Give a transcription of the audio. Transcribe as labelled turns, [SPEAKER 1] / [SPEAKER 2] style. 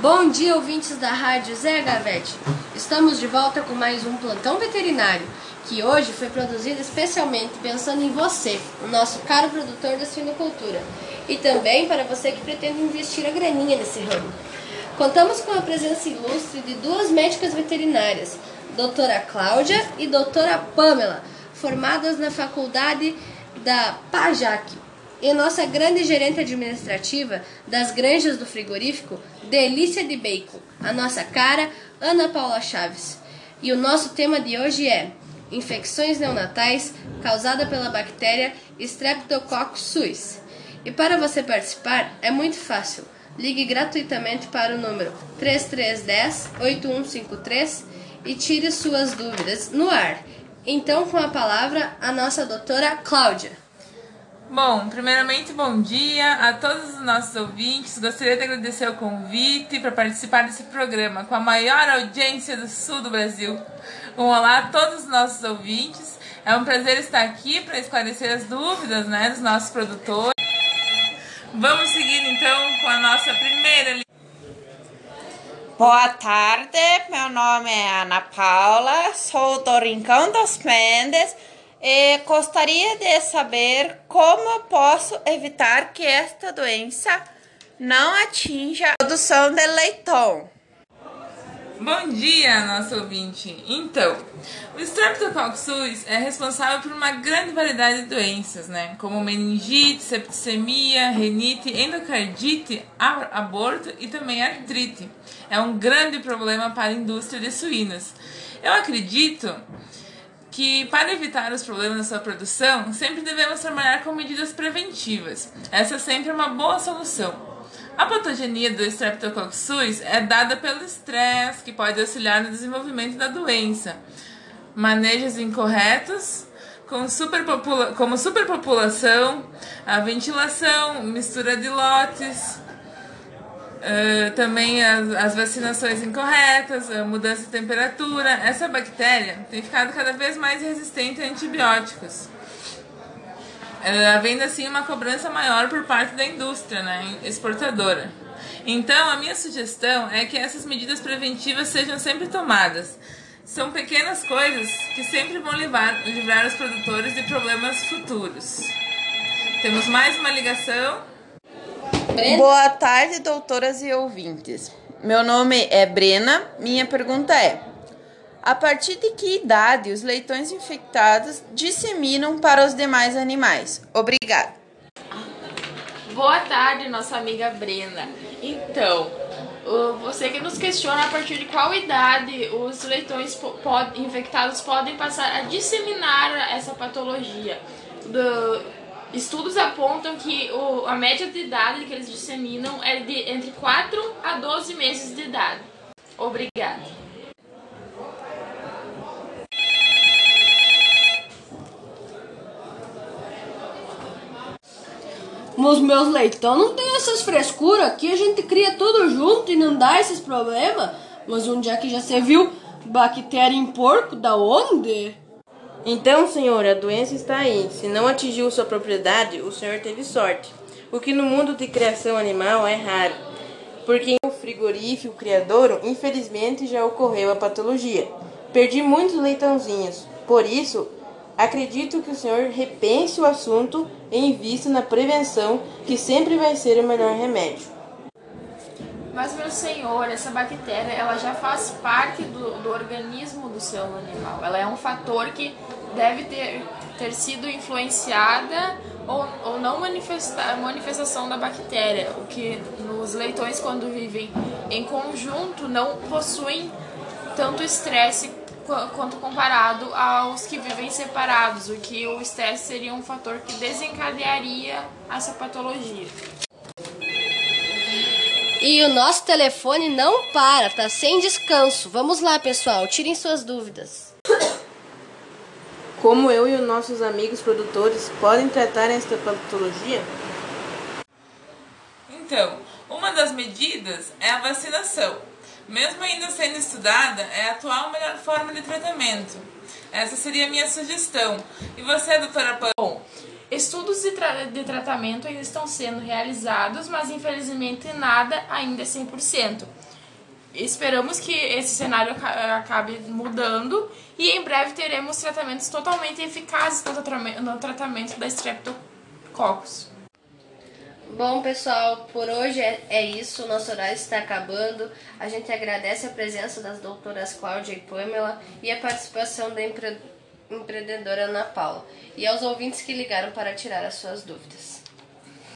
[SPEAKER 1] Bom dia, ouvintes da Rádio Zé Gavete. Estamos de volta com mais um plantão veterinário, que hoje foi produzido especialmente pensando em você, o nosso caro produtor da suinocultura, e também para você que pretende investir a graninha nesse ramo. Contamos com a presença ilustre de duas médicas veterinárias, doutora Cláudia e doutora Pamela, formadas na faculdade da PAJAC e nossa grande gerente administrativa das granjas do frigorífico, Delícia de Bacon, a nossa cara, Ana Paula Chaves. E o nosso tema de hoje é infecções neonatais causadas pela bactéria Streptococcus suis. E para você participar é muito fácil. Ligue gratuitamente para o número 3310 8153 e tire suas dúvidas no ar. Então, com a palavra, a nossa doutora Cláudia.
[SPEAKER 2] Bom, primeiramente, bom dia a todos os nossos ouvintes. Gostaria de agradecer o convite para participar desse programa com a maior audiência do sul do Brasil. Um olá a todos os nossos ouvintes. É um prazer estar aqui para esclarecer as dúvidas né, dos nossos produtores. Vamos seguir então com a nossa primeira.
[SPEAKER 3] Boa tarde, meu nome é Ana Paula, sou do Rincão dos Mendes e gostaria de saber como posso evitar que esta doença não atinja a produção de leitão.
[SPEAKER 2] Bom dia, nosso ouvinte. Então, o Streptococcus suis é responsável por uma grande variedade de doenças, né? Como meningite, septicemia, renite, endocardite, aborto e também artrite. É um grande problema para a indústria de suínos. Eu acredito que para evitar os problemas na sua produção, sempre devemos trabalhar com medidas preventivas. Essa é sempre uma boa solução. A patogenia do Streptococcus suis é dada pelo estresse, que pode auxiliar no desenvolvimento da doença. Manejos incorretos, com superpopula como superpopulação, a ventilação, mistura de lotes, Uh, também as, as, vacinações incorretas, a mudança de temperatura. Essa bactéria tem ficado cada vez mais resistente a antibióticos, uh, havendo assim uma cobrança maior por parte da indústria né, exportadora. Então, a minha sugestão é que essas medidas preventivas sejam sempre tomadas. São pequenas coisas que sempre vão livrar, livrar os produtores de problemas futuros. Temos mais uma ligação.
[SPEAKER 3] Brena. Boa tarde, doutoras e ouvintes. Meu nome é Brena. Minha pergunta é: a partir de que idade os leitões infectados disseminam para os demais animais? Obrigada.
[SPEAKER 4] Boa tarde, nossa amiga Brena. Então, você que nos questiona a partir de qual idade os leitões infectados podem passar a disseminar essa patologia. Do, Estudos apontam que o, a média de idade que eles disseminam é de entre 4 a 12 meses de idade. Obrigada.
[SPEAKER 1] Nos meus leitão não tem essas frescuras. Aqui a gente cria tudo junto e não dá esses problemas. Mas onde é que já você viu bactéria em porco? Da onde?
[SPEAKER 5] Então, senhor, a doença está aí. Se não atingiu sua propriedade, o senhor teve sorte. O que no mundo de criação animal é raro, porque o frigorífico criadouro, infelizmente, já ocorreu a patologia. Perdi muitos leitãozinhos. Por isso, acredito que o senhor repense o assunto e invista na prevenção, que sempre vai ser o melhor remédio.
[SPEAKER 4] Mas, meu senhor, essa bactéria ela já faz parte do, do organismo do seu animal. Ela é um fator que deve ter, ter sido influenciada ou, ou não manifestar manifestação da bactéria, o que nos leitões, quando vivem em conjunto, não possuem tanto estresse quanto comparado aos que vivem separados, o que o estresse seria um fator que desencadearia essa patologia.
[SPEAKER 1] E o nosso telefone não para, tá sem descanso. Vamos lá, pessoal, tirem suas dúvidas.
[SPEAKER 5] Como eu e os nossos amigos produtores podem tratar esta patologia?
[SPEAKER 2] Então, uma das medidas é a vacinação. Mesmo ainda sendo estudada, é a atual melhor forma de tratamento. Essa seria a minha sugestão. E você, doutora Pan?
[SPEAKER 5] Bom,
[SPEAKER 4] Estudos de, tra de tratamento ainda estão sendo realizados, mas infelizmente nada ainda é 100%. Esperamos que esse cenário acabe mudando e em breve teremos tratamentos totalmente eficazes no tratamento da Streptococcus.
[SPEAKER 1] Bom, pessoal, por hoje é, é isso. Nosso horário está acabando. A gente agradece a presença das doutoras Cláudia e Pamela e a participação da empre empreendedora Ana Paula e aos ouvintes que ligaram para tirar as suas dúvidas.